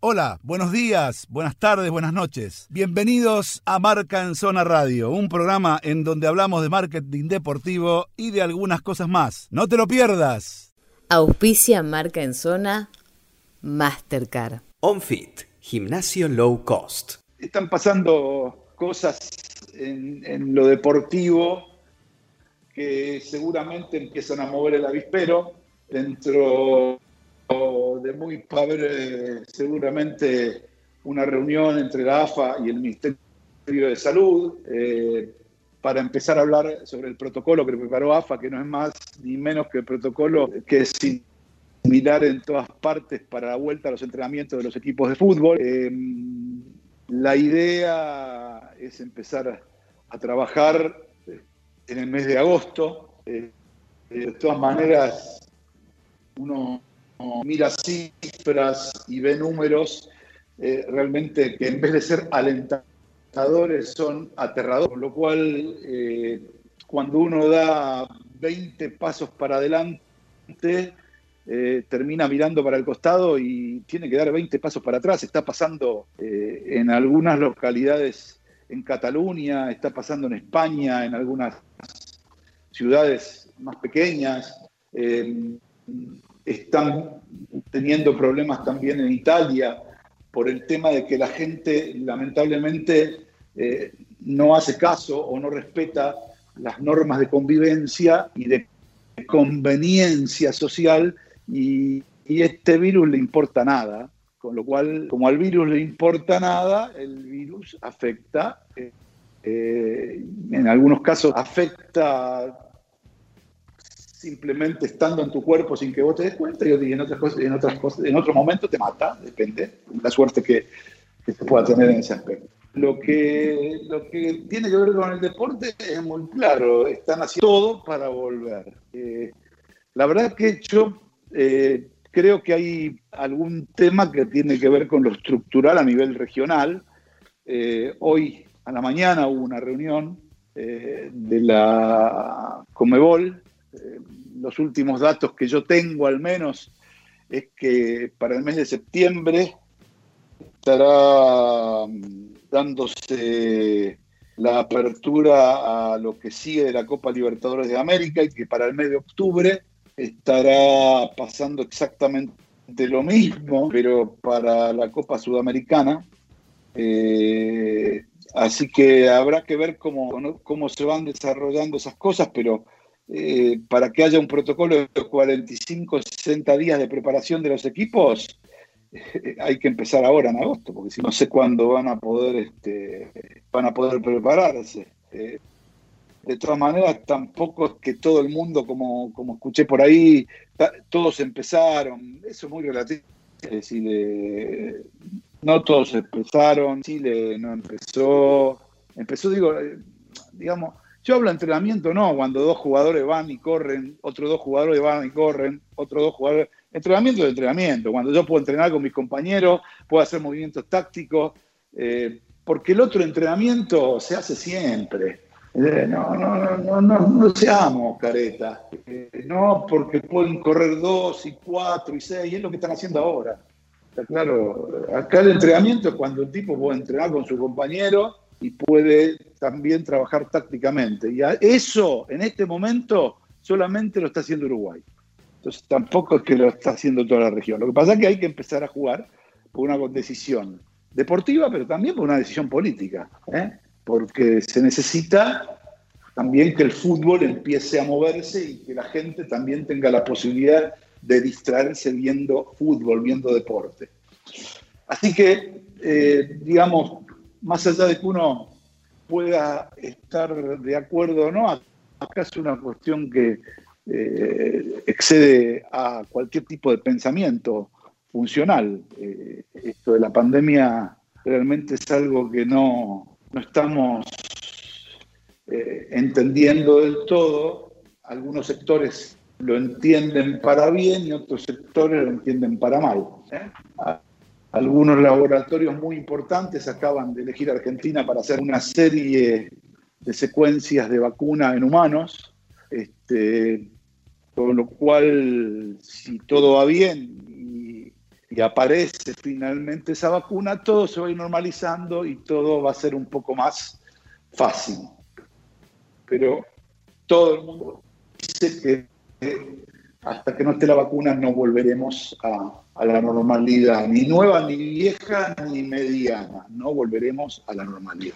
Hola, buenos días, buenas tardes, buenas noches. Bienvenidos a Marca en Zona Radio, un programa en donde hablamos de marketing deportivo y de algunas cosas más. No te lo pierdas. Auspicia Marca en Zona Mastercard. OnFit, gimnasio low cost. Están pasando cosas en, en lo deportivo que seguramente empiezan a mover el avispero dentro de muy haber seguramente una reunión entre la AFA y el Ministerio de Salud eh, para empezar a hablar sobre el protocolo que preparó AFA, que no es más ni menos que el protocolo que es similar en todas partes para la vuelta a los entrenamientos de los equipos de fútbol. Eh, la idea es empezar a, trabajar en el mes de agosto. Eh, de todas maneras, uno mira cifras y ve números eh, realmente que en vez de ser alentadores son aterradores, con lo cual eh, cuando uno da 20 pasos para adelante, eh, termina mirando para el costado y tiene que dar 20 pasos para atrás. Está pasando en algunas localidades en Cataluña, está pasando en España, en algunas ciudades más pequeñas están teniendo problemas también en Italia por el tema de que la gente lamentablemente eh, no hace caso o no respeta las normas de convivencia y de conveniencia social y, este virus le importa nada, con lo cual como al virus le importa nada, el virus afecta, eh, eh, en algunos casos afecta simplemente estando en tu cuerpo sin que vos te des cuenta y en otras cosas, en otras cosas, en otro momento te mata, depende, la suerte que, que se pueda tener en ese aspecto. Lo que, lo que tiene que ver con el deporte es muy claro, están haciendo todo para volver. Eh, la verdad que yo eh, creo que hay algún tema que tiene que ver con lo estructural a nivel regional. Eh, hoy a la mañana hubo una reunión de la Comebol, los últimos datos que yo tengo al menos es que para el mes de septiembre estará mm, dándose la apertura a lo que sigue de la Copa Libertadores de América y que para el mes de octubre estará pasando exactamente lo mismo, pero para la Copa Sudamericana. Eh, así que habrá que ver cómo, cómo se van desarrollando esas cosas, pero eh, para que haya un protocolo de 45 60 días de preparación de los equipos, eh, hay que empezar ahora en agosto, porque si no sé cuándo van a poder, este, van a poder prepararse. Eh, de todas maneras, tampoco es que todo el mundo, como, como escuché por ahí, todos empezaron, eso es muy relativo. no todos empezaron, Chile no empezó, empezó, digo, digamos, yo hablo de entrenamiento, no, cuando dos jugadores van y corren, otros dos jugadores van y corren, otros dos jugadores. Entrenamiento de entrenamiento, cuando yo puedo entrenar con mis compañeros, puedo hacer movimientos tácticos, eh, porque el otro entrenamiento se hace siempre. Eh, no, no, no, no, no seamos caretas. Eh, no, porque pueden correr dos y cuatro y seis, y es lo que están haciendo ahora. Está claro, acá el entrenamiento es cuando el tipo puede entrenar con su compañero y puede también trabajar tácticamente. Y eso, en este momento, solamente lo está haciendo Uruguay. Entonces tampoco es que lo está haciendo toda la región. Lo que pasa es que hay que empezar a jugar por una decisión deportiva, pero también por una decisión política, ¿eh? porque se necesita también que el fútbol empiece a moverse y que la gente también tenga la posibilidad de distraerse viendo fútbol, viendo deporte. Así que, eh, digamos, más allá de que uno pueda estar de acuerdo o no, acá es una cuestión que eh, excede a cualquier tipo de pensamiento funcional. Eh, esto de la pandemia realmente es algo que no, estamos eh, entendiendo del todo. Algunos sectores lo entienden para bien y otros sectores lo entienden para mal. Algunos laboratorios muy importantes acaban de elegir Argentina para hacer una serie de secuencias de vacuna en humanos, este, con lo cual, si todo va bien y, y aparece finalmente esa vacuna, todo se va a ir normalizando y todo va a ser un poco más fácil. Pero todo el mundo dice que hasta que no esté la vacuna no volveremos a, la normalidad, ni nueva, ni vieja, ni mediana, no volveremos a la normalidad.